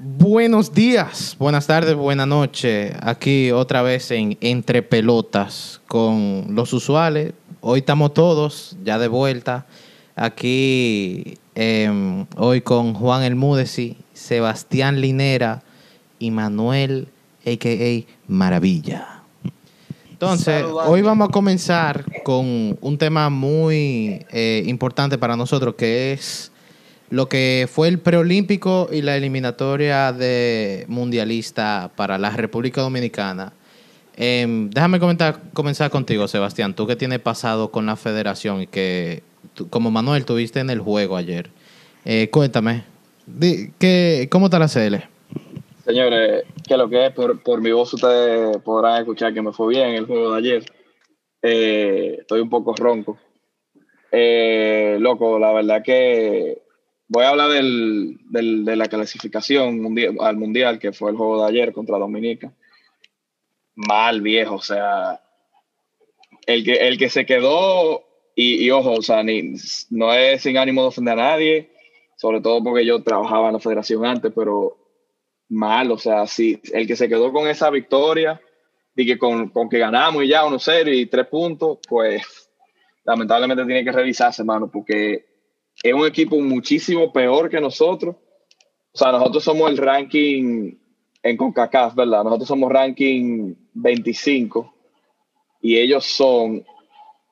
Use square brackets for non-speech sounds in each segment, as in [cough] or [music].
Buenos días, buenas tardes, buenas noches. Aquí otra vez en Entre Pelotas con los usuales. Hoy estamos todos ya de vuelta. Aquí em, hoy con Juan Elmúdez, Sebastián Linera y Manuel, a.k.a. Maravilla. Entonces, hoy vamos a comenzar con un tema muy eh, importante para nosotros, que es lo que fue el preolímpico y la eliminatoria de mundialista para la República Dominicana. Em, déjame comenzar contigo, Sebastián. Tú que tienes pasado con la federación y que, como Manuel, tuviste en el juego ayer. Eh, cuéntame, ¿qué, ¿cómo está la CL? Señores, que lo que es, por, mi voz ustedes podrán escuchar que me fue bien el juego de ayer. Eh, estoy un poco ronco. Eh, loco, la verdad que voy a hablar del, de la clasificación al mundial, que fue el juego de ayer contra Dominica. Mal, viejo, o sea, el que, el que se quedó, y, ojo, o sea, ni, no es sin ánimo de ofender a nadie, sobre todo porque yo trabajaba en la federación antes, pero mal, o sea, el que se quedó con esa victoria y que con, con que ganamos y ya 1-0 y 3 puntos, pues lamentablemente tiene que revisarse, hermano, porque es un equipo muchísimo peor que nosotros. O sea, nosotros somos el ranking en CONCACAF, ¿verdad? Nosotros somos ranking 25 y ellos son,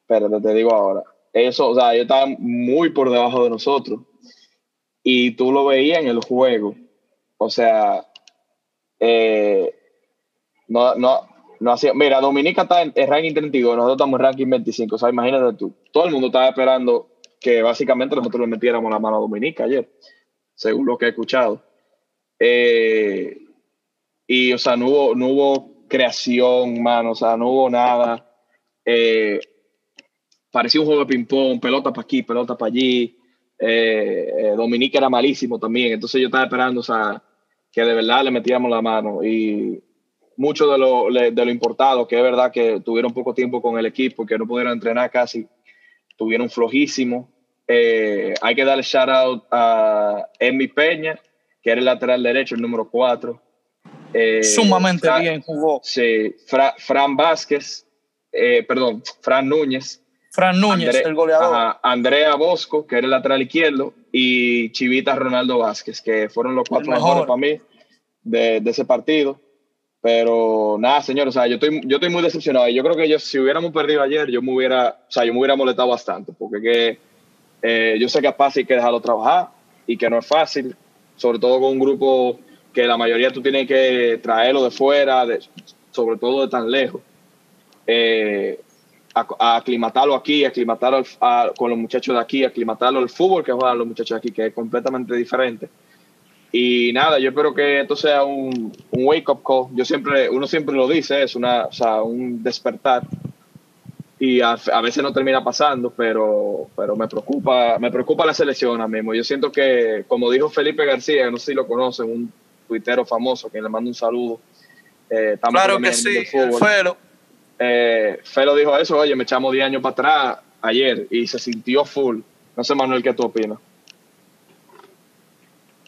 espérate, te digo ahora, ellos, o sea, ellos estaban muy por debajo de nosotros y tú lo veías en el juego. O sea, eh, no, no, no hacía. Mira, Dominica está en, el ranking 32, nosotros estamos en ranking 25. O sea, imagínate tú, todo el mundo estaba esperando que básicamente nosotros le metiéramos la mano a Dominica ayer, según lo que he escuchado. Eh, y, o sea, no hubo, no hubo creación, mano, o sea, no hubo nada. Eh, parecía un juego de ping-pong, pelota para aquí, pelota para allí. Eh, Dominica era malísimo también, entonces yo estaba esperando, o sea, que de verdad le metiéramos la mano. Y mucho de lo, de lo importado, que es verdad que tuvieron poco tiempo con el equipo, que no pudieron entrenar casi, tuvieron flojísimo. Eh, hay que darle shout out a Emi Peña, que era el lateral derecho, el número 4. Eh, Sumamente bien jugó. Sí, Fran Vázquez, eh, perdón, Fran Núñez. Fran Núñez, el goleador. Andrea Bosco, que era el lateral izquierdo, y Chivita Ronaldo Vázquez, que fueron los cuatro mejores para mí de, de, ese partido. Pero nada, señor, o sea, yo estoy, yo estoy muy decepcionado. Y yo creo que yo, si hubiéramos perdido ayer, yo me hubiera, o sea, yo me hubiera molestado bastante, porque que, eh, yo sé que a Paz hay que dejarlo trabajar y que no es fácil, sobre todo con un grupo que la mayoría tú tienes que traerlo de fuera, sobre todo de tan lejos. Eh, a, aclimatarlo aquí, aclimatarlo con los muchachos de aquí, aclimatarlo al fútbol que juegan los muchachos aquí, que es completamente diferente. Y nada, yo espero que esto sea un, un wake-up call. Yo siempre, uno siempre lo dice, es una, o sea, un despertar. Y a, veces no termina pasando, pero, pero me preocupa, me preocupa la selección ahora mismo. Yo siento que, como dijo Felipe García, no sé si lo conocen, un tuitero famoso, que le mando un saludo. Eh, claro que sí, Felo. Eh, Felo dijo eso, oye, me echamos 10 años para atrás ayer y se sintió full. No sé, Manuel, ¿qué tú opinas?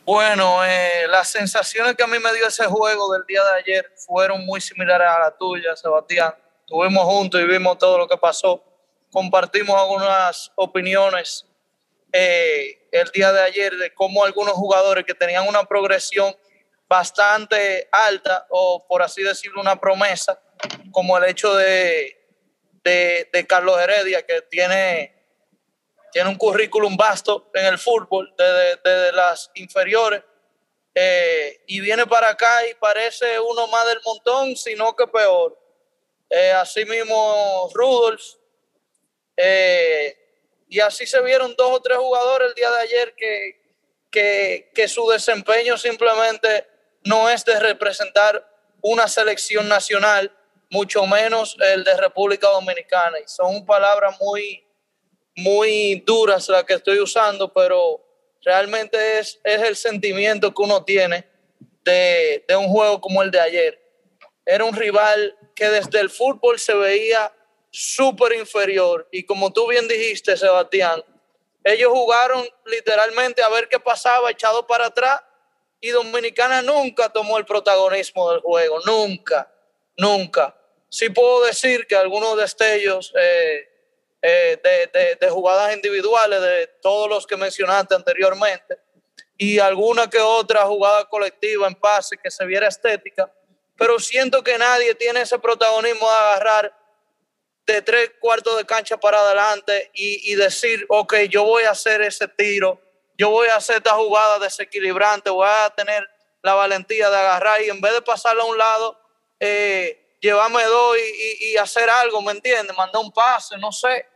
Bueno, eh, las sensaciones que a mí me dio ese juego del día de ayer fueron muy similares a la tuya, Sebastián. Estuvimos juntos y vimos todo lo que pasó. Compartimos algunas opiniones eh, el día de ayer de cómo algunos jugadores que tenían una progresión bastante alta o por así decirlo una promesa, como el hecho de, de Carlos Heredia, que tiene tiene un currículum vasto en el fútbol desde, las inferiores eh, y viene para acá y parece uno más del montón, sino que peor. Eh, así mismo Rudolf. Eh, y así se vieron dos o tres jugadores el día de ayer que, que, que su desempeño simplemente no es de representar una selección nacional, mucho menos el de República Dominicana. Y son palabras muy, muy duras las que estoy usando, pero realmente es, es el sentimiento que uno tiene de, de, un juego como el de ayer. Era un rival que desde el fútbol se veía súper inferior y como tú bien dijiste, Sebastián, ellos jugaron literalmente a ver qué pasaba echado para atrás y Dominicana nunca tomó el protagonismo del juego, nunca, nunca. Sí puedo decir que algunos destellos eh, eh, de, de, jugadas individuales de todos los que mencionaste anteriormente y alguna que otra jugada colectiva en pase que se viera estética, pero siento que nadie tiene ese protagonismo de agarrar de tres cuartos de cancha para adelante y, y decir, ok, yo voy a hacer ese tiro yo voy a hacer esta jugada desequilibrante, voy a tener la valentía de agarrar y en vez de pasarla a un lado, eh, llevarme dos y, hacer algo, ¿me entiendes? Mandar un pase, no sé.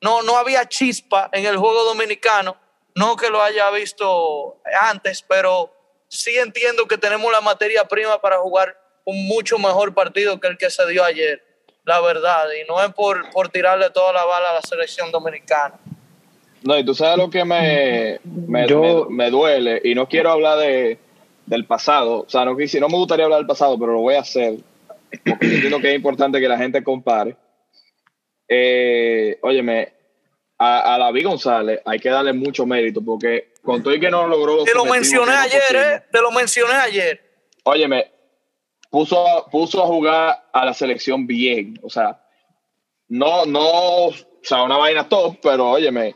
No, no había chispa en el juego dominicano, no que lo haya visto antes, pero sí entiendo que tenemos la materia prima para jugar un mucho mejor partido que el que se dio ayer, la verdad, y no es por, por tirarle toda la bala a la selección dominicana. No, y tú sabes lo que me, me, duele, y no quiero hablar de, del pasado, o sea, no, no me gustaría hablar del pasado, pero lo voy a hacer, porque entiendo que es importante que la gente compare. Eh, óyeme, a, a David González hay que darle mucho mérito, porque con todo y que no logró... Te lo mencioné ayer, ¿eh? Te lo mencioné ayer. Óyeme, puso, puso a jugar a la selección bien, o sea, no, no, o sea, una vaina top, pero óyeme,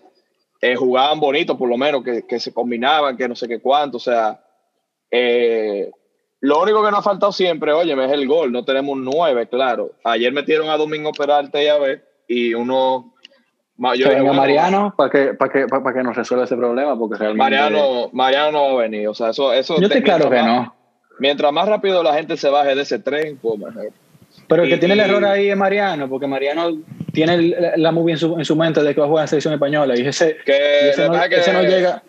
eh, jugaban bonito, por lo menos, que, que, se combinaban, que no sé qué cuánto. O sea, eh, lo único que nos ha faltado siempre, oye, es el gol. No tenemos nueve, claro. Ayer metieron a Domingo Peralta y a ver, y uno. Yo venga Mariano para que, para, que, para, que nos resuelva ese problema, porque realmente. Mariano, Mariano no va a venir. O sea, eso. eso yo estoy claro que no. Mientras más rápido la gente se baje de ese tren, pues mejor. Pero el que tiene el error ahí es Mariano, porque Mariano tiene la movie en su, en su mente de que va a jugar en selección española y ese, ese, no, llega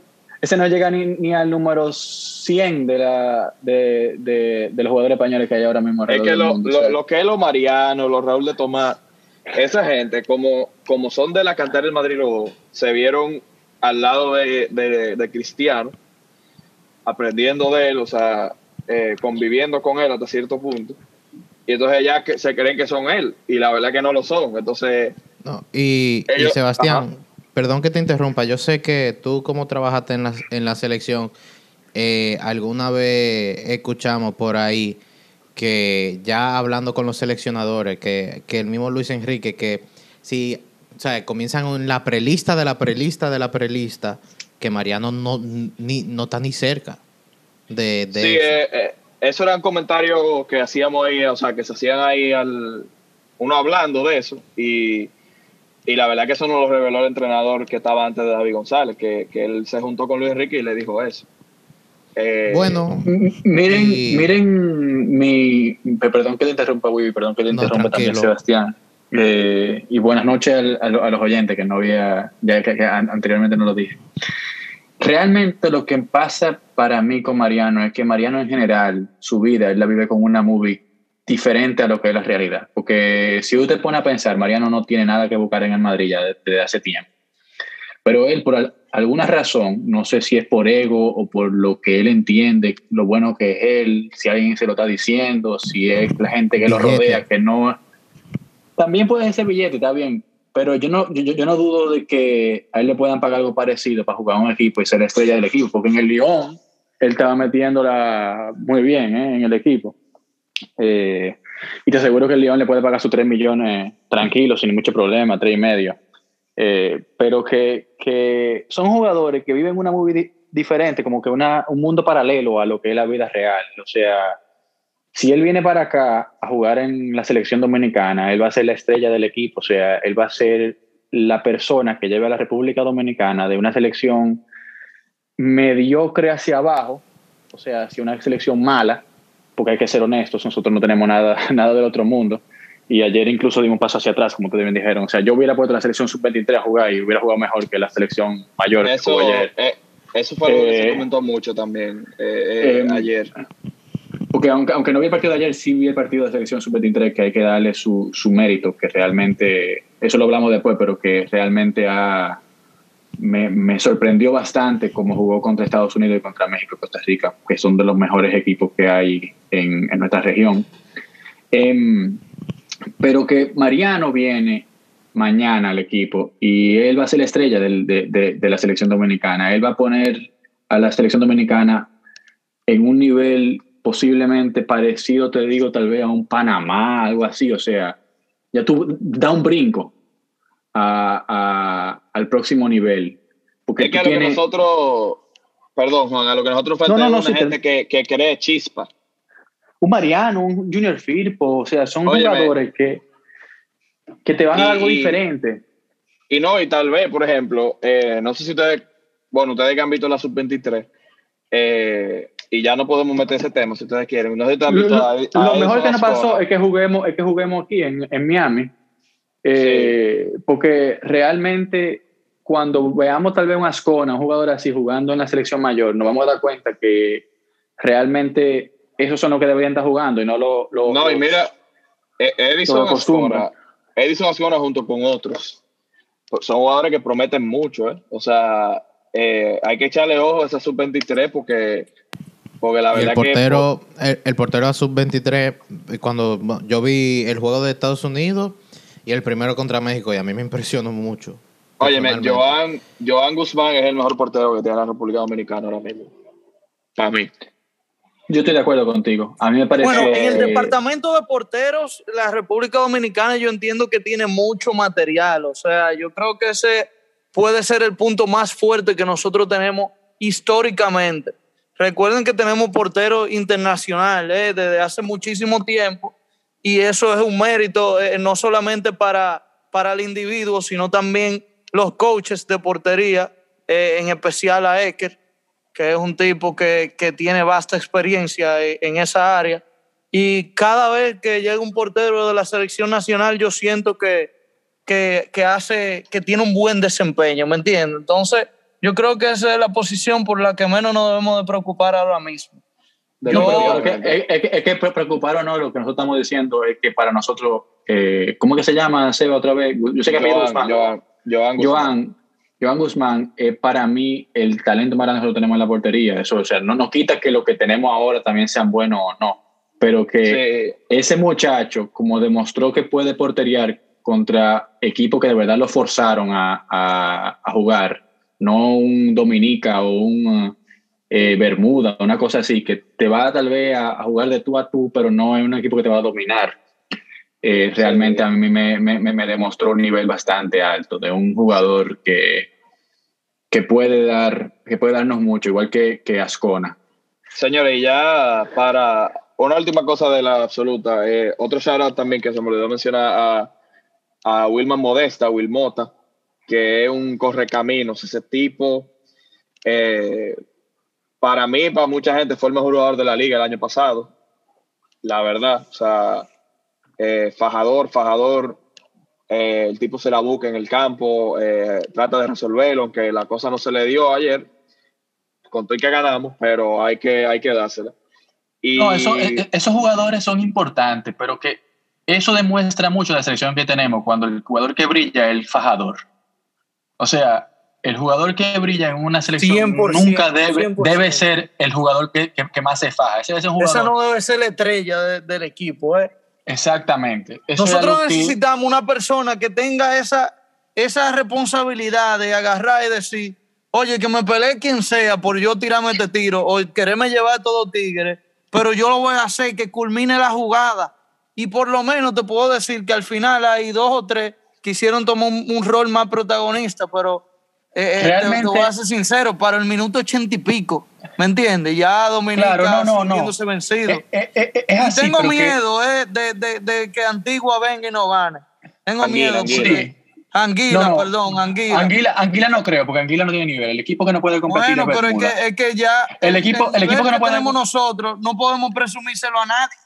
ese no llega ni, ni, al número 100 de, la, de, de, de, los jugadores españoles que hay ahora mismo. Es que lo, lo, que es los Mariano, los Raúl de Tomás, esa gente, como, como son de la cantera del Madrid, se vieron al lado de, de, Cristiano, aprendiendo de él, o sea, eh, conviviendo con él hasta cierto punto. Y entonces ya que se creen que son él y la verdad que no lo son. Entonces... No, y, Sebastián, perdón que te interrumpa, yo sé que tú como trabajaste en la, en la selección, eh, alguna vez escuchamos por ahí que ya hablando con los seleccionadores, que, que el mismo Luis Enrique, que si o sea, comienzan en la prelista de la prelista de la prelista, que Mariano no, ni, no está ni cerca de, de sí, eh, eh, eso eran comentarios que hacíamos ahí, o sea, que se hacían ahí al uno hablando de eso y, y la verdad que eso no lo reveló el entrenador que estaba antes de David González, que, que él se juntó con Luis Enrique y le dijo eso. Eh, bueno, miren, miren mi, perdón que le interrumpa, Wibi, perdón que le interrumpa también Sebastián. Eh, y buenas noches a, los oyentes que no había, ya que anteriormente no lo dije. Realmente lo que pasa para mí con Mariano es que Mariano en general, su vida, él la vive con una movie diferente a lo que es la realidad. Porque si usted pone a pensar, Mariano no tiene nada que buscar en el Madrid ya desde hace tiempo. Pero él, por alguna razón, no sé si es por ego o por lo que él entiende, lo bueno que es él, si alguien se lo está diciendo, si es la gente que lo rodea, que no... También puede ser billete, está bien, pero yo no, yo, yo, no dudo de que a él le puedan pagar algo parecido para jugar un equipo y ser la estrella del equipo, porque en el Lyon él estaba metiéndola muy bien ¿eh? en el equipo. Eh, y te aseguro que el Lyon le puede pagar sus 3 millones tranquilos, sin mucho problema, 3 y medio. Eh, pero que, que, son jugadores que viven una movida diferente, como que una, un mundo paralelo a lo que es la vida real. O sea, si él viene para acá a jugar en la selección dominicana, él va a ser la estrella del equipo, o sea, él va a ser la persona que lleve a la República Dominicana de una selección mediocre hacia abajo, o sea, si una selección mala, porque hay que ser honestos, nosotros no tenemos nada, [laughs] nada del otro mundo. Y ayer incluso dimos un paso hacia atrás, como ustedes bien dijeron. O sea, yo hubiera puesto la selección sub-23 a jugar y hubiera jugado mejor que la selección mayor. Eso, eh, eso fue algo que se eh, comentó mucho también eh, ayer. Aunque, aunque no vi el partido de ayer, sí vi el partido de selección sub-23, que hay que darle su, su, mérito, que realmente, eso lo hablamos después, pero que realmente me, me, sorprendió bastante cómo jugó contra Estados Unidos y contra México y Costa Rica, que son de los mejores equipos que hay en, en nuestra región. Em, pero que Mariano viene mañana al equipo y él va a ser la estrella de, de, de la selección dominicana. Él va a poner a la selección dominicana en un nivel posiblemente parecido, te digo, tal vez a un Panamá, algo así, o sea, ya tú da un brinco a, al próximo nivel. Porque es que a lo que nosotros, perdón Juan, a lo que nosotros falta no, gente que, que cree chispa. Un Mariano, un Junior Firpo, o sea, son jugadores que, que te van a dar algo diferente. Y no, y tal vez, por ejemplo, eh, no sé si ustedes, bueno, ustedes que han visto la sub-23, eh, y ya no podemos meter ese tema si ustedes quieren. No sé si lo, lo mejor que nos pasó es que juguemos, es que juguemos aquí en, en Miami, eh, porque realmente cuando veamos tal vez un Ascona, un jugador así jugando en la selección mayor, nos vamos a dar cuenta que realmente esos son los que deberían estar jugando y no lo... no, y mira, e-, Edison Ascona, Edison Ascona junto con otros, son jugadores que prometen mucho, ¿eh? O sea, eh, hay que echarle ojo a esa sub-23 porque porque la verdad el portero, el, portero a sub-23, cuando yo vi el juego de Estados Unidos y el primero contra México, y a mí me impresionó mucho. Oye, Joan, Joan Guzmán es el mejor portero que tiene la República Dominicana ahora mismo. Para mí. Yo estoy de acuerdo contigo. A mí me parece. Bueno, en el departamento de porteros, la República Dominicana, yo entiendo que tiene mucho material. O sea, yo creo que ese puede ser el punto más fuerte que nosotros tenemos históricamente. Recuerden que tenemos porteros internacionales eh, desde hace muchísimo tiempo y eso es un mérito eh, no solamente para, para el individuo, sino también los coaches de portería, eh, en especial a Eker, que es un tipo que, que tiene vasta experiencia en esa área. Y cada vez que llega un portero de la selección nacional, yo siento que, que, que hace, que tiene un buen desempeño, ¿me entiendes? Entonces, yo creo que esa es la posición por la que menos nos debemos de preocupar ahora mismo. Yo, es, que, preocupar o no, lo que nosotros estamos diciendo es que para nosotros, eh, ¿cómo que se llama, Seba, otra vez? Yo sé que Joan, Guzmán. Joan, Joan Guzmán. Joan, Guzmán, es para mí el talento más grande que nosotros tenemos en la portería. Eso, o sea, no nos quita que lo que tenemos ahora también sean buenos o no, pero que ese muchacho, como demostró que puede porteriar contra equipos que de verdad lo forzaron a, a, a jugar, no un Dominica o un eh, Bermuda, una cosa así, que te va tal vez a, jugar de tú a tú, pero no es un equipo que te va a dominar. Eh, realmente a mí me, me, me, demostró un nivel bastante alto de un jugador que, que, puede, dar, que puede darnos mucho, igual que, que Ascona. Señores, ya para una última cosa de la absoluta, eh, otro shout también que se me olvidó mencionar a, a Wilman Modesta, Wilmota, que es un correcaminos. Ese tipo, eh, para mí, para mucha gente, fue el mejor jugador de la liga el año pasado. La verdad, o sea, eh, fajador, fajador. Eh, el tipo se la busca en el campo, trata de resolverlo, aunque la cosa no se le dio ayer. Contó que ganamos, pero hay que, hay que dársela. No, esos jugadores son importantes, pero que eso demuestra mucho la selección que tenemos cuando el jugador que brilla es el fajador. O sea, el jugador que brilla en una selección nunca debe, debe ser el jugador que, que, más se faja. Ese Esa no debe ser la estrella del equipo. ¿eh? Exactamente. Nosotros necesitamos una persona que tenga esa, esa responsabilidad de agarrar y decir, oye, que me pelee quien sea por yo tirarme este tiro o quererme llevar a todo tigre, pero yo lo voy a hacer que culmine la jugada. Y por lo menos te puedo decir que al final hay dos o tres quisieron tomar un, rol más protagonista, pero eh, eh te, voy a ser sincero, para el minuto ochenta y pico, ¿me entiendes? Ya Dominica claro, no, no, no. vencido. Eh, eh, es tengo miedo de, de, de, que Antigua venga y no gane. Tengo miedo. Anguila, Anguila perdón, Anguila. Anguila. Anguila no creo, porque Anguila no tiene nivel. El equipo que no puede competir Bueno, pero es que, es que ya... El, equipo, el, equipo que no puede... tenemos nosotros, no podemos presumírselo a nadie.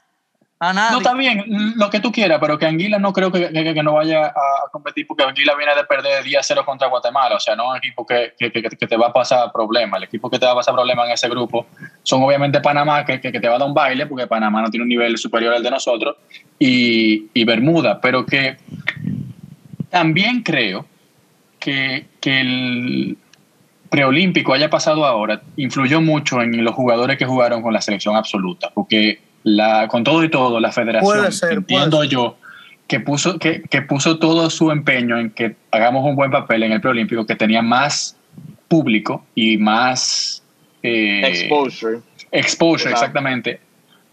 No, está bien, lo que tú quieras, pero que Anguila no creo que, que, no vaya a competir porque Anguila viene de perder 10-0 contra Guatemala. O sea, no es un equipo que, te va a pasar problemas. El equipo que te va a pasar problemas en ese grupo son obviamente Panamá, que, te va a dar un baile porque Panamá no tiene un nivel superior al de nosotros, y, y Bermuda. Pero que también creo que, que el preolímpico haya pasado ahora influyó mucho en los jugadores que jugaron con la selección absoluta, porque la, con todo y todo, la federación, entiendo yo, que puso, que, que, puso todo su empeño en que hagamos un buen papel en el preolímpico, que tenía más público y más eh, exposure. Exposure, exactamente,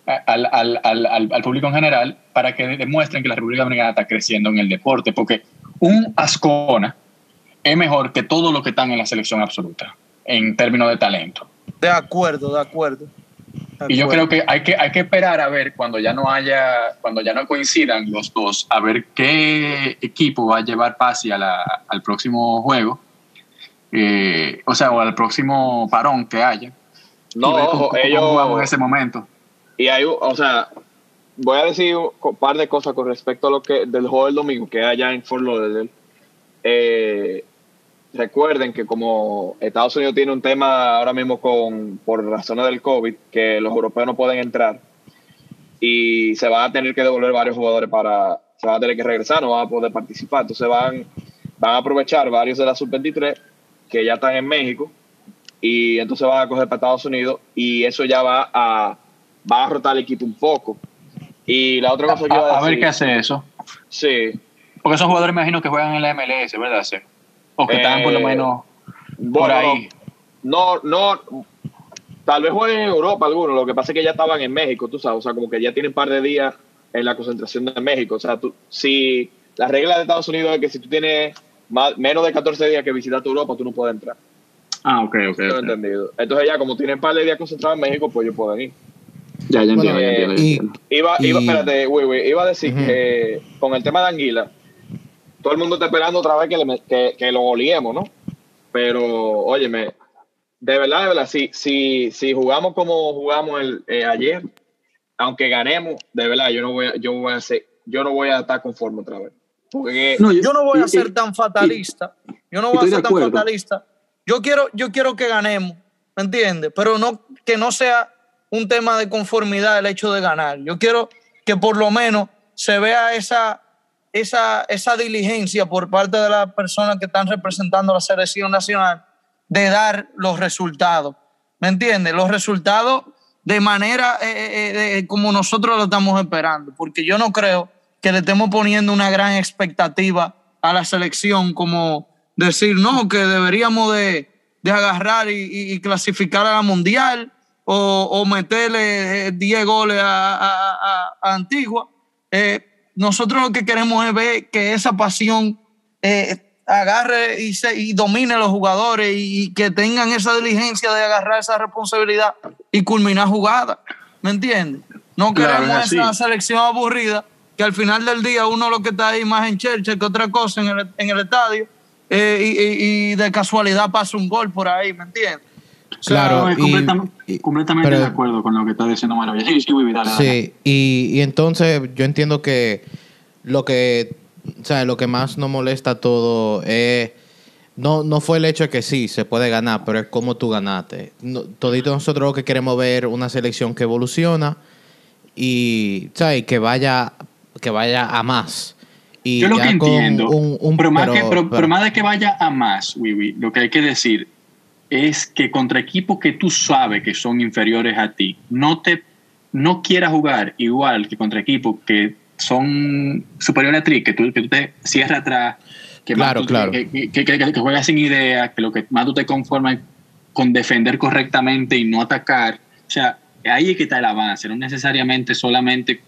al, al, al, al, público en general para que demuestren que la República Dominicana está creciendo en el deporte, porque un Ascona es mejor que todo lo que están en la selección absoluta en términos de talento. De acuerdo, de acuerdo. Y yo creo que hay, que hay que esperar a ver cuando ya no haya, cuando ya no coincidan los dos, a ver qué equipo va a llevar Pasi a la, al próximo juego, eh, o sea, o al próximo parón que haya. No, ojo, ellos en ese momento. Y hay, o sea, voy a decir un par de cosas con respecto a lo que del juego del domingo que allá en Fort Lauderdale. Eh, recuerden que como Estados Unidos tiene un tema ahora mismo con por razones del COVID, que los europeos no pueden entrar y se van a tener que devolver varios jugadores para, se van a tener que regresar, no van a poder participar. Entonces van, van a aprovechar varios de la sub-23 que ya están en México y entonces van a coger para Estados Unidos y eso ya va a, va a rotar el equipo un poco. Y la otra cosa que a, a ver qué hace eso. Sí. Porque esos jugadores me imagino que juegan en la MLS, ¿verdad? Sí. O que están por lo eh, menos por ahí. No, no, tal vez jueguen en Europa algunos, lo que pasa es que ya estaban en México, tú sabes, o sea, como que ya tienen un par de días en la concentración de México, o sea, tú, si la regla de Estados Unidos es que si tú tienes menos de 14 días que visitar Europa, tú no puedes entrar. Ah, ok, ok. entendido. Entonces ya, como tienen un par de días concentrados en México, pues ellos pueden ir. Ya, ya entiendo, ya entiendo. iba, iba, espérate, iba a decir que con el tema de Anguila, todo el mundo está esperando otra vez que, que, lo oliemos, ¿no? Pero, óyeme, de verdad, de verdad, si, si, si jugamos como jugamos el, eh, ayer, aunque ganemos, de verdad, yo no voy a, yo voy a ser, yo no voy a estar conforme otra vez. Porque yo, no voy a ser tan fatalista. yo no voy a ser tan fatalista. Yo quiero, yo quiero que ganemos, ¿me entiendes? Pero no que no sea un tema de conformidad el hecho de ganar. Yo quiero que por lo menos se vea esa esa, esa diligencia por parte de las personas que están representando la selección nacional de dar los resultados. ¿Me entiendes? Los resultados de manera eh, eh, eh, como nosotros lo estamos esperando, porque yo no creo que le estemos poniendo una gran expectativa a la selección como decir, no, que deberíamos de, de agarrar y, clasificar a la mundial o, meterle 10 goles a Antigua nosotros lo que queremos es ver que esa pasión eh, agarre y, se, y domine a los jugadores y, que tengan esa diligencia de agarrar esa responsabilidad y culminar jugadas. ¿Me entiendes? No queremos esa selección aburrida que al final del día uno lo que está ahí más en Churchill que otra cosa en el, en el estadio eh, y, de casualidad pasa un gol por ahí, ¿me entiendes? Claro, completamente, de acuerdo con lo que está diciendo Maravilla. Sí, sí, sí y, y, entonces yo entiendo que lo que, o sea, lo que más nos molesta todo es, no, no fue el hecho de que sí, se puede ganar, pero es cómo tú ganaste. No, todito nosotros lo que queremos ver una selección que evoluciona y, ¿sabes? que vaya, que vaya a más. Y yo lo que entiendo, un, pero, más pero, más de que vaya a más, lo que hay que decir es que contra equipos que tú sabes que son inferiores a ti, no te no quieras jugar igual que contra equipos que son superiores a ti, que tú, que tú te cierras atrás, que, claro, claro. Que, que, juegas sin idea, que lo que más tú te conformas con defender correctamente y no atacar. O sea, ahí es que está el avance, no necesariamente solamente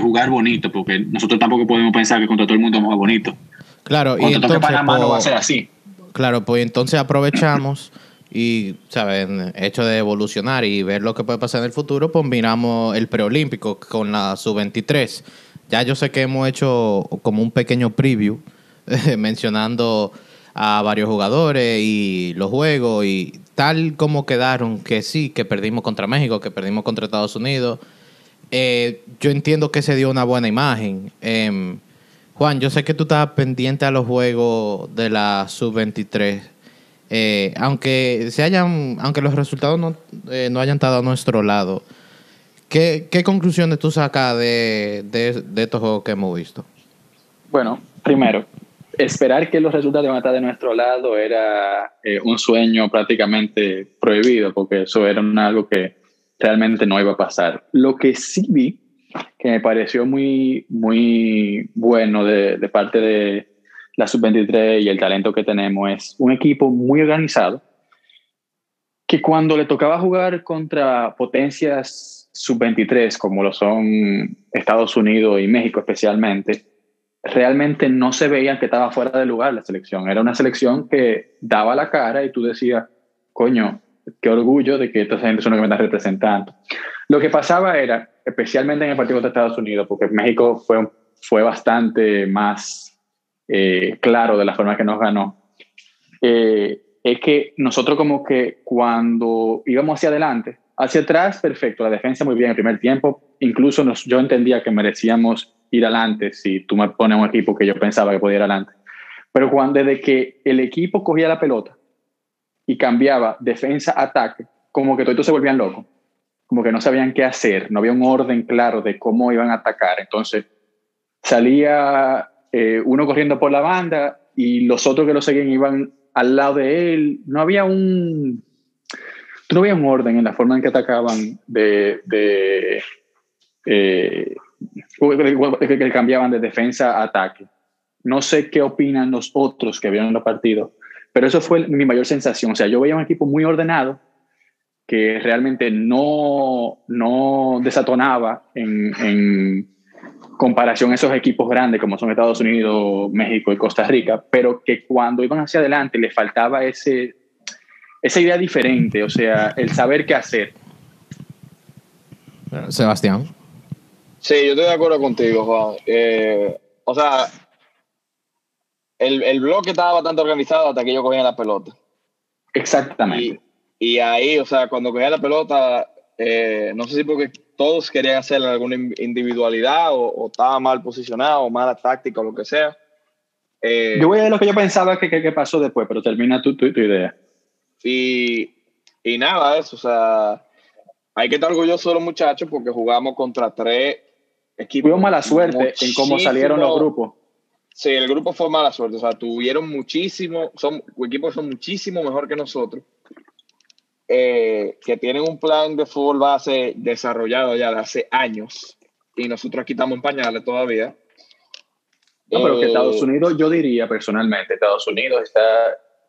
jugar bonito, porque nosotros tampoco podemos pensar que contra todo el mundo vamos a bonito. Claro, y entonces, Panamá no va a ser así. Claro, pues entonces aprovechamos y, ¿saben? Hecho de evolucionar y ver lo que puede pasar en el futuro, pues miramos el preolímpico con la sub-23. Ya yo sé que hemos hecho como un pequeño preview [laughs] mencionando a varios jugadores y los juegos y tal como quedaron, que sí, que perdimos contra México, que perdimos contra Estados Unidos. Eh, yo entiendo que se dio una buena imagen. Em, Juan, yo sé que tú estás pendiente a los juegos de la sub-23 eh, aunque se hayan, aunque los resultados no, eh, no hayan estado a nuestro lado, ¿qué, qué conclusiones tú sacas de, de, estos juegos que hemos visto? Bueno, primero, esperar que los resultados van a estar de nuestro lado era eh, un sueño prácticamente prohibido, porque eso era algo que realmente no iba a pasar. Lo que sí vi, que me pareció muy, muy bueno de, de parte de, la sub-23 y el talento que tenemos es un equipo muy organizado que cuando le tocaba jugar contra potencias sub-23, como lo son Estados Unidos y México especialmente, realmente no se veía que estaba fuera de lugar la selección. Era una selección que daba la cara y tú decías, coño, qué orgullo de que esta gente son los que me están representando. Lo que pasaba era, especialmente en el partido contra Estados Unidos, porque México fue, fue bastante más eh, claro de la forma que nos ganó, eh, es que nosotros como que cuando íbamos hacia adelante, hacia atrás, perfecto, la defensa muy bien en el primer tiempo, incluso nos, yo entendía que merecíamos ir adelante si tú me pones un equipo que yo pensaba que podía ir adelante. Pero cuando desde que el equipo cogía la pelota y cambiaba defensa-ataque, como que todos se volvían locos, como que no sabían qué hacer, no había un orden claro de cómo iban a atacar. Entonces salía eh, uno corriendo por la banda y los otros que lo seguían iban al lado de él. No había un, no había un orden en la forma en que atacaban de, eh, que cambiaban de defensa a ataque. No sé qué opinan los otros que vieron los partidos, pero eso fue mi mayor sensación. O sea, yo veía un equipo muy ordenado que realmente no, no desatonaba en comparación a esos equipos grandes como son Estados Unidos, México y Costa Rica, pero que cuando iban hacia adelante les faltaba ese, esa idea diferente, o sea, el saber qué hacer. Sebastián. Sí, yo estoy de acuerdo contigo, Juan. Eh, o sea, el, el, bloque estaba bastante organizado hasta que yo cogía la pelota. Exactamente. Y, ahí, o sea, cuando cogía la pelota, eh, no sé si porque todos querían hacer alguna individualidad o, estaba mal posicionado o mala táctica o lo que sea. Eh, yo voy a lo que yo pensaba que, que, pasó después, pero termina tu, tu, idea. Y, y, nada, eso, o sea, hay que estar orgullosos de los muchachos porque jugamos contra tres equipos. Tuvimos mala suerte en cómo salieron los grupos. Sí, el grupo fue mala suerte, o sea, tuvieron muchísimo, son equipos son muchísimo mejor que nosotros eh, que tienen un plan de fútbol base desarrollado ya de hace años y nosotros aquí estamos en pañales todavía. No, pero que Estados eh, Unidos, yo diría personalmente, Estados Unidos está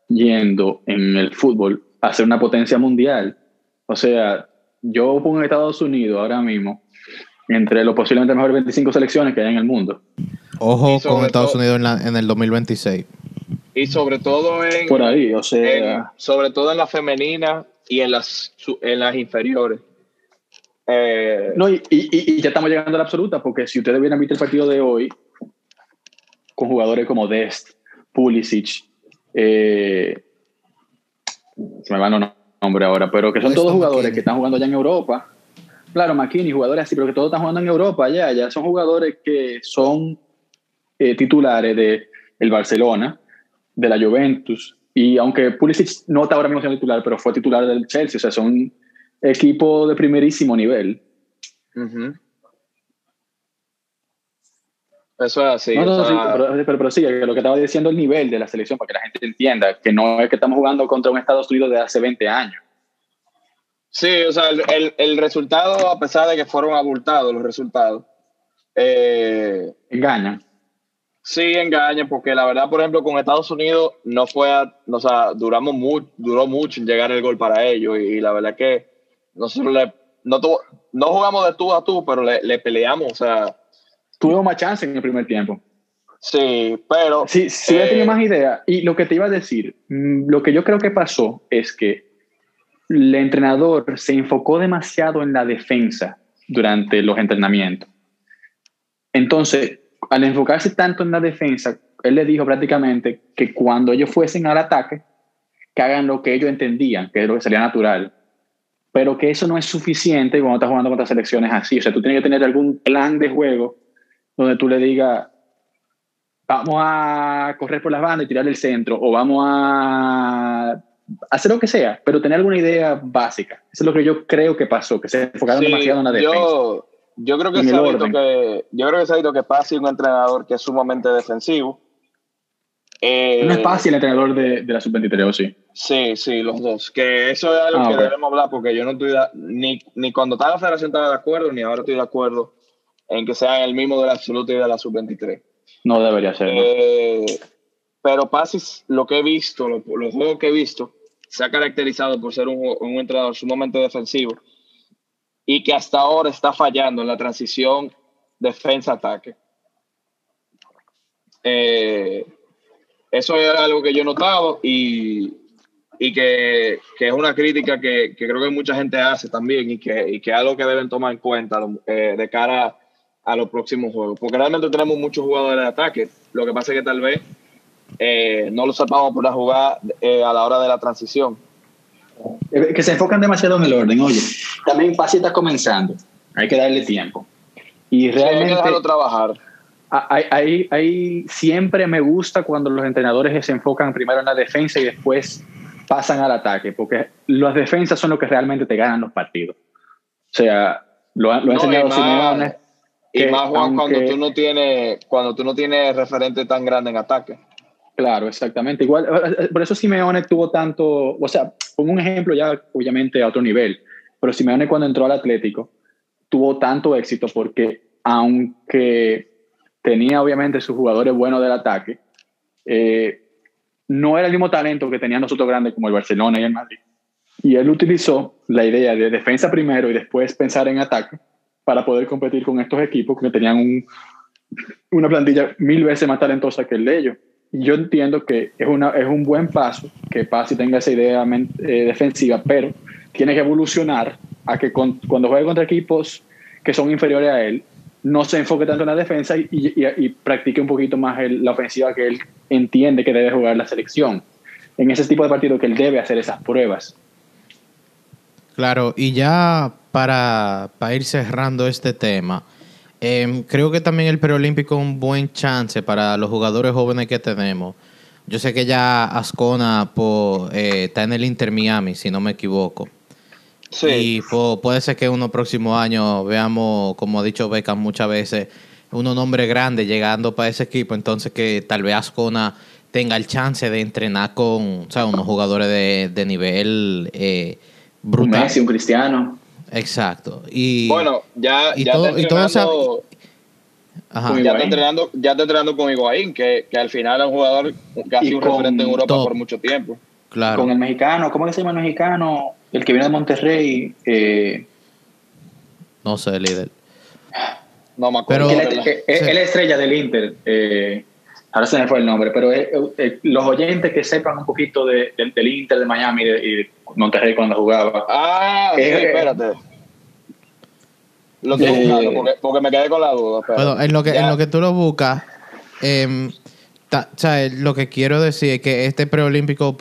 yendo en el fútbol a ser una potencia mundial. O sea, yo pongo a Estados Unidos ahora mismo entre los posiblemente mejores 25 selecciones que hay en el mundo. Ojo con Estados Unidos en, en, el 2026. Y sobre todo en... Por ahí, o sea... sobre todo en la femenina, y en las, en las inferiores. Eh, no, y, y, ya estamos llegando a la absoluta, porque si ustedes hubieran visto el partido de hoy, con jugadores como Dest, Pulisic, eh, se me van los nombres ahora, pero que son todos jugadores que están jugando ya en Europa. Claro, McKinney, jugadores así, pero que todos están jugando en Europa ya, ya son jugadores que son eh, titulares de el Barcelona, de la Juventus, y aunque Pulisic no está ahora mismo siendo titular, pero fue titular del Chelsea, o sea, son equipo de primerísimo nivel. Eso es así. pero, pero, sí, lo que estaba diciendo el nivel de la selección, para que la gente entienda, que no es que estamos jugando contra un Estados Unidos de hace 20 años. Sí, o sea, el, el, resultado, a pesar de que fueron abultados los resultados, eh, engañan. Sí, engaña, porque la verdad, por ejemplo, con Estados Unidos no fue, o sea, duramos mucho, duró mucho en llegar el gol para ellos y, la verdad que nosotros le, no, no jugamos de tú a tú, pero le, peleamos, o sea. Tuvimos más chance en el primer tiempo. Sí, pero... Sí, sí, eh, tenido más idea. Y lo que te iba a decir, mm, lo que yo creo que pasó es que el entrenador se enfocó demasiado en la defensa durante los entrenamientos. Entonces, al enfocarse tanto en la defensa, él le dijo prácticamente que cuando ellos fuesen al ataque, que hagan lo que ellos entendían, que es lo que sería natural. Pero que eso no es suficiente cuando estás jugando contra selecciones así. O sea, tú tienes que tener algún plan de juego donde tú le digas, vamos a correr por las bandas y tirar el centro, o vamos a hacer lo que sea, pero tener alguna idea básica. Eso es lo que yo creo que pasó, que se enfocaron demasiado en la defensa. Yo creo que ha visto que yo creo que se ha visto que Pasi es un entrenador que es sumamente defensivo. Eh, no es Pasi el entrenador de, de la sub-23, sí? Sí, sí, los dos. Que eso es algo ah, que debemos hablar porque yo no estoy ni, ni cuando estaba la federación estaba de acuerdo, ni ahora estoy de acuerdo en que sean el mismo de la absoluta y de la sub-23. No debería ser. Eh, pero Pasi, lo que he visto, los, juegos que he visto, se ha caracterizado por ser un, un entrenador sumamente defensivo y que hasta ahora está fallando en la transición defensa-ataque. Eh, eso es algo que yo he notado y, y que, que, es una crítica que, que, creo que mucha gente hace también y que, y que es algo que deben tomar en cuenta eh, de cara a los próximos juegos. Porque realmente tenemos muchos jugadores de ataque. Lo que pasa es que tal vez eh, no lo sepamos por la jugada a la hora de la transición. Que se enfocan demasiado en el orden. Oye, también Pasi está comenzando. Hay que darle tiempo. Y realmente. hay que dejarlo trabajar Ahí, ahí, siempre me gusta cuando los entrenadores se enfocan primero en la defensa y después pasan al ataque, porque las defensas son lo que realmente te ganan los partidos. O sea, lo, lo ha enseñado Simeone. Y más, Juan, cuando tú no tienes, cuando tú no tienes referente tan grande en ataque. Claro, exactamente. Igual, por eso Simeone tuvo tanto, o sea, como un ejemplo ya obviamente a otro nivel, pero Simeone cuando entró al Atlético tuvo tanto éxito porque aunque tenía obviamente sus jugadores buenos del ataque, eh, no era el mismo talento que tenían nosotros grandes como el Barcelona y el Madrid. Y él utilizó la idea de defensa primero y después pensar en ataque para poder competir con estos equipos que tenían un, una plantilla mil veces más talentosa que el de ellos. Yo entiendo que es, una, es un buen paso que Pasi tenga esa idea eh, defensiva, pero tiene que evolucionar a que cuando juegue contra equipos que son inferiores a él, no se enfoque tanto en la defensa y, practique un poquito más la ofensiva que él entiende que debe jugar la selección. En ese tipo de partido que él debe hacer esas pruebas. Claro, y ya para, ir cerrando este tema, em, creo que también el preolímpico es un buen chance para los jugadores jóvenes que tenemos. Yo sé que ya Ascona eh, está en el Inter Miami, si no me equivoco. Y puede ser que uno próximo año veamos, como ha dicho Beckham muchas veces, unos nombres grandes llegando para ese equipo, entonces que tal vez Ascona tenga el chance de entrenar con o unos jugadores de, nivel eh, brutal. Un Messi, un Cristiano. Exacto. Y, bueno, ya, ya todo, entrenando, ya, está entrenando, ya está entrenando con Higuaín, que, que al final es un jugador casi un referente en Europa por mucho tiempo. Claro. Con el mexicano, ¿cómo se llama el mexicano? El que viene de Monterrey. Eh, no sé, líder. No me acuerdo. Pero, él, es la estrella del Inter. Eh, ahora se me fue el nombre, pero eh, los oyentes que sepan un poquito del Inter de Miami y de, Monterrey cuando jugaba. Ah, sí, espérate. Lo estoy buscando porque, me quedé con la duda. Bueno, en lo que, en lo que tú lo buscas, eh, lo que quiero decir es que este preolímpico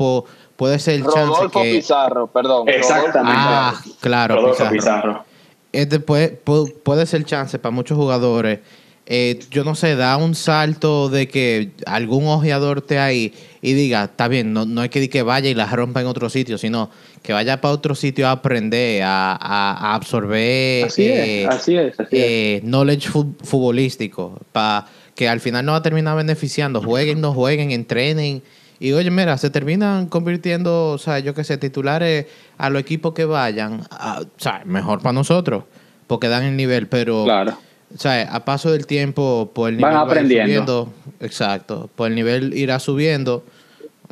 puede ser el chance que... Pizarro, perdón. Exactamente. Ah, claro, Pizarro. Este puede, puede ser el chance para muchos jugadores. Eh, yo no sé, da un salto de que algún ojeador esté ahí y diga, está bien, no, no hay que que vaya y la rompa en otro sitio, sino que vaya para otro sitio a aprender, a, absorber así es, eh, así es, eh, knowledge futbolístico, para que al final no va a terminar beneficiando. Jueguen, no jueguen, entrenen y oye, mira, se terminan convirtiendo, o sea, yo qué sé, titulares a los equipos que vayan, o sea, mejor para nosotros, porque dan el nivel, pero... Claro. O sea, a paso del tiempo, por el nivel Van aprendiendo. subiendo, exacto, por el nivel irá subiendo,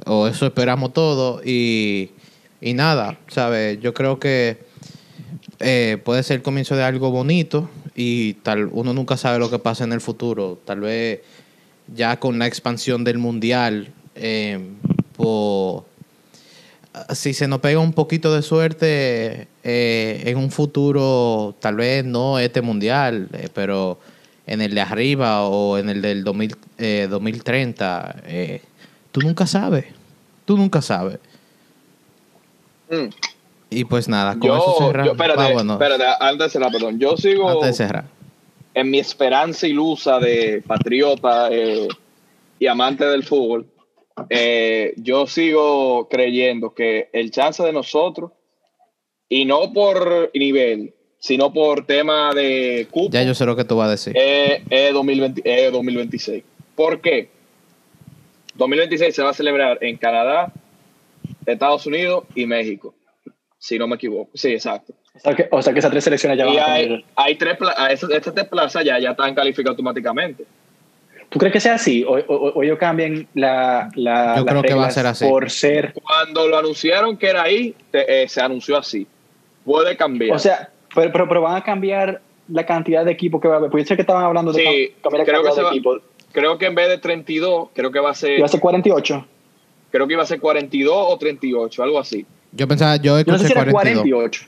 o eso esperamos todo, y, y nada, ¿sabes? Yo creo que eh, puede ser el comienzo de algo bonito, y tal, uno nunca sabe lo que pasa en el futuro, tal vez ya con la expansión del mundial eh, si se nos pega un poquito de suerte eh, en un futuro, tal vez no este mundial, eh, pero en el de arriba o en el del 2030, eh, tú nunca sabes. Tú nunca sabes. Mm. Y pues nada, con eso cerramos. espérate, ah, espérate, antes de cerrar, perdón. Yo sigo en mi esperanza ilusa de patriota y amante del fútbol eh, yo sigo creyendo que el chance de nosotros, y no por nivel, sino por tema de cupo, Ya yo sé lo que tú vas a decir. Es, 2026. ¿Por qué? 2026 se va a celebrar en Canadá, Estados Unidos y México, si no me equivoco. Sí, exacto. O sea que, esas tres selecciones ya van a hay, hay tres, estas tres plazas ya, ya están calificadas automáticamente. ¿Tú crees que sea así? ¿O, o, ellos cambian la, la Yo creo que va a ser así. Por ser... Cuando lo anunciaron que era ahí, eh, se anunció así. Puede cambiar. O sea, pero, pero, van a cambiar la cantidad de equipos que va a haber. Puede ser que estaban hablando de sí, cambiar creo que de equipos. Creo que en vez de 32, creo que va a ser... ¿Iba a ser 48? Creo que iba a ser 42 o 38, algo así. Yo pensaba, yo escuché no sé si 48.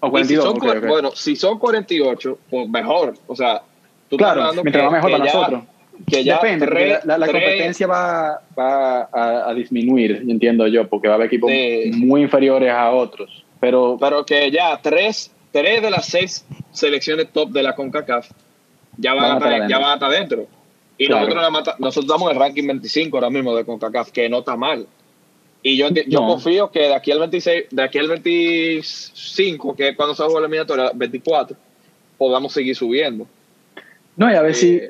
O 42, si son, Bueno, si son 48, pues mejor. O sea, tú claro, mientras va mejor para nosotros. Que ya Depende, la, competencia va, va a, disminuir, entiendo yo, porque va a haber equipos muy inferiores a otros. Pero, pero que ya tres, tres de las seis selecciones top de la CONCACAF ya van, a, estar, ya van a estar dentro. Y nosotros, nosotros estamos en el ranking 25 ahora mismo de CONCACAF, que no está mal. Y yo, yo confío que de aquí al 26, de aquí al 25, que es cuando se juega la eliminatoria, 24, podamos seguir subiendo. No, y a ver si, eh,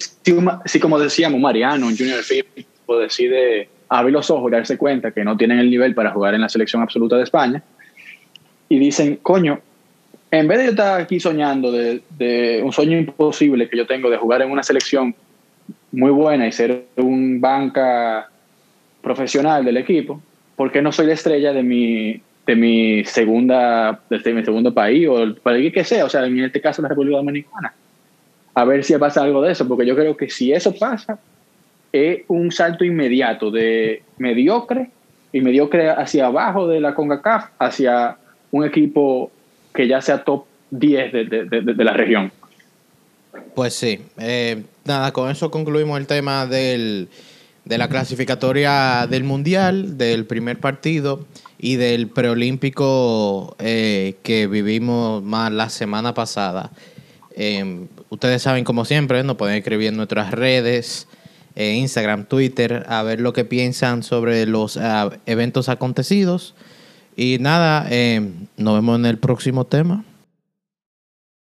si, como decíamos, Mariano, un Junior Firpo decide abrir los ojos y darse cuenta que no tienen el nivel para jugar en la selección absoluta de España, y dicen, coño, en vez de yo estar aquí soñando de, de un sueño imposible que yo tengo de jugar en una selección muy buena y ser un banca profesional del equipo, ¿por qué no soy la estrella de mi, de mi segunda, desde mi segundo país o el país que sea? O sea, en este caso la República Dominicana. A ver si pasa algo de eso, porque yo creo que si eso pasa, es un salto inmediato de mediocre y mediocre hacia abajo de la CONCACAF, hacia un equipo que ya sea top 10 de, de, de, la región. Pues sí. Eh, nada, con eso concluimos el tema del de la clasificatoria del Mundial, del primer partido y del preolímpico eh, que vivimos más la semana pasada. Em, ustedes saben, como siempre, nos pueden escribir en nuestras redes, eh, Instagram, Twitter, a ver lo que piensan sobre los ah, eventos acontecidos. Y nada, em, nos vemos en el próximo tema.